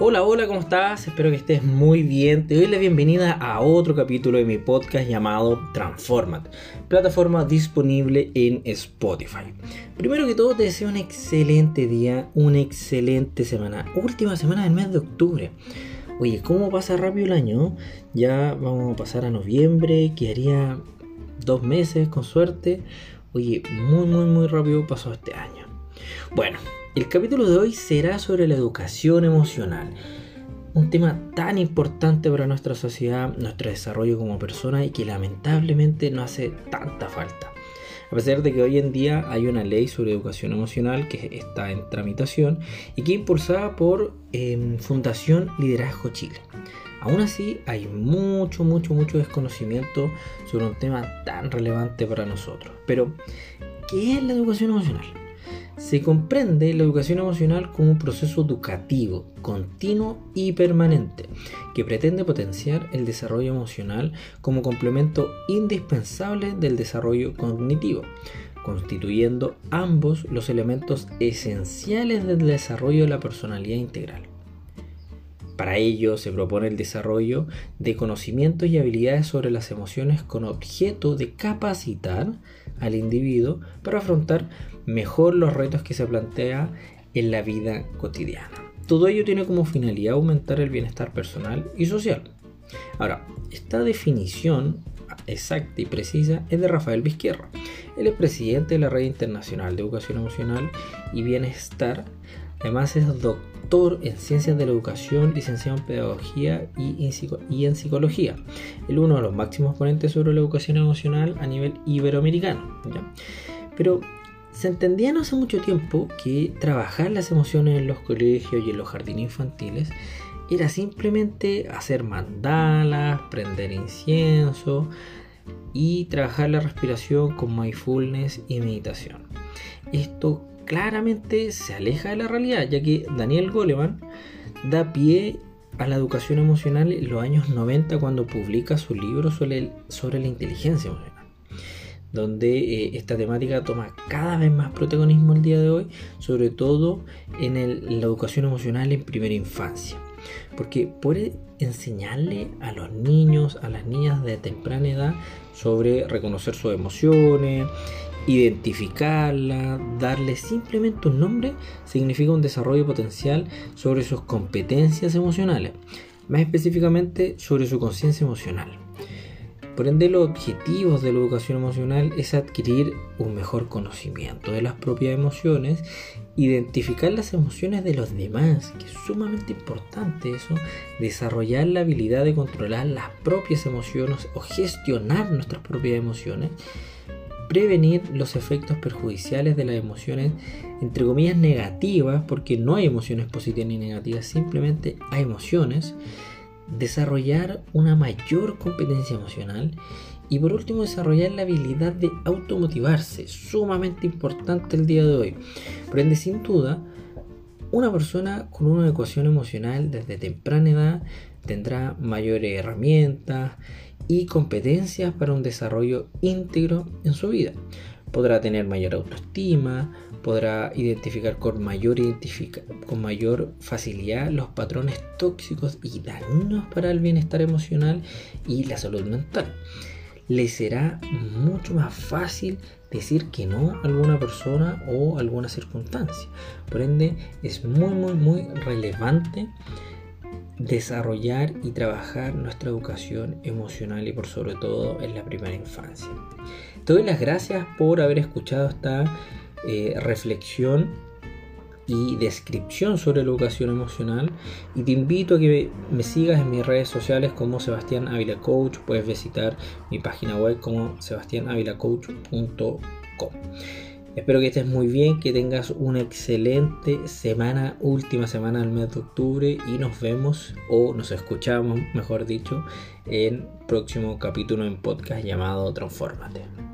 Hola, hola, ¿cómo estás? Espero que estés muy bien. Te doy la bienvenida a otro capítulo de mi podcast llamado Transformat, plataforma disponible en Spotify. Primero que todo, te deseo un excelente día, una excelente semana, última semana del mes de octubre. Oye, ¿cómo pasa rápido el año? Ya vamos a pasar a noviembre, quedaría dos meses con suerte. Oye, muy, muy, muy rápido pasó este año. Bueno, el capítulo de hoy será sobre la educación emocional. Un tema tan importante para nuestra sociedad, nuestro desarrollo como persona y que lamentablemente no hace tanta falta. A pesar de que hoy en día hay una ley sobre educación emocional que está en tramitación y que es impulsada por em, Fundación Liderazgo Chile. Aún así hay mucho, mucho, mucho desconocimiento sobre un tema tan relevante para nosotros. Pero, ¿qué es la educación emocional? Se comprende la educación emocional como un proceso educativo, continuo y permanente, que pretende potenciar el desarrollo emocional como complemento indispensable del desarrollo cognitivo, constituyendo ambos los elementos esenciales del desarrollo de la personalidad integral. Para ello se propone el desarrollo de conocimientos y habilidades sobre las emociones con objeto de capacitar al individuo para afrontar mejor los retos que se plantea en la vida cotidiana. Todo ello tiene como finalidad aumentar el bienestar personal y social. Ahora, esta definición exacta y precisa es de Rafael Vizquierra. Él es presidente de la Red Internacional de Educación Emocional y Bienestar. Además es doctor en Ciencias de la Educación, licenciado en Pedagogía y en Psicología. Él es uno de los máximos ponentes sobre la educación emocional a nivel iberoamericano. Pero se entendía no hace mucho tiempo que trabajar las emociones en los colegios y en los jardines infantiles era simplemente hacer mandalas, prender incienso y trabajar la respiración con mindfulness y meditación. Esto claramente se aleja de la realidad, ya que Daniel Goleman da pie a la educación emocional en los años 90 cuando publica su libro sobre, la inteligencia emocional donde eh, esta temática toma cada vez más protagonismo el día de hoy, sobre todo en, la educación emocional en primera infancia. Porque puede enseñarle a los niños, a las niñas de temprana edad sobre reconocer sus emociones, identificarlas, darle simplemente un nombre, significa un desarrollo potencial sobre sus competencias emocionales, más específicamente sobre su conciencia emocional. Por ende, los objetivos de la educación emocional es adquirir un mejor conocimiento de las propias emociones, identificar las emociones de los demás, que es sumamente importante eso, desarrollar la habilidad de controlar las propias emociones o gestionar nuestras propias emociones, prevenir los efectos perjudiciales de las emociones, entre comillas, negativas, porque no hay emociones positivas ni negativas, simplemente hay emociones desarrollar una mayor competencia emocional y por último desarrollar la habilidad de automotivarse, sumamente importante el día de hoy. Prende sin duda, una persona con una ecuación emocional desde temprana edad tendrá mayores herramientas y competencias para un desarrollo íntegro en su vida. Podrá tener mayor autoestima, podrá identificar con mayor, facilidad los patrones tóxicos y dañinos para el bienestar emocional y la salud mental. Le será mucho más fácil decir que no a alguna persona o alguna circunstancia. Por ende, es muy, muy, muy relevante desarrollar y trabajar nuestra educación emocional y por sobre todo en la primera infancia. Te doy las gracias por haber escuchado esta eh, reflexión y descripción sobre la educación emocional y te invito a que me sigas en mis redes sociales como Sebastián Ávila Coach puedes visitar mi página web como sebastianavilacoach.com espero que estés muy bien que tengas una excelente semana última semana del mes de octubre y nos vemos o nos escuchamos mejor dicho en próximo capítulo en podcast llamado Transformate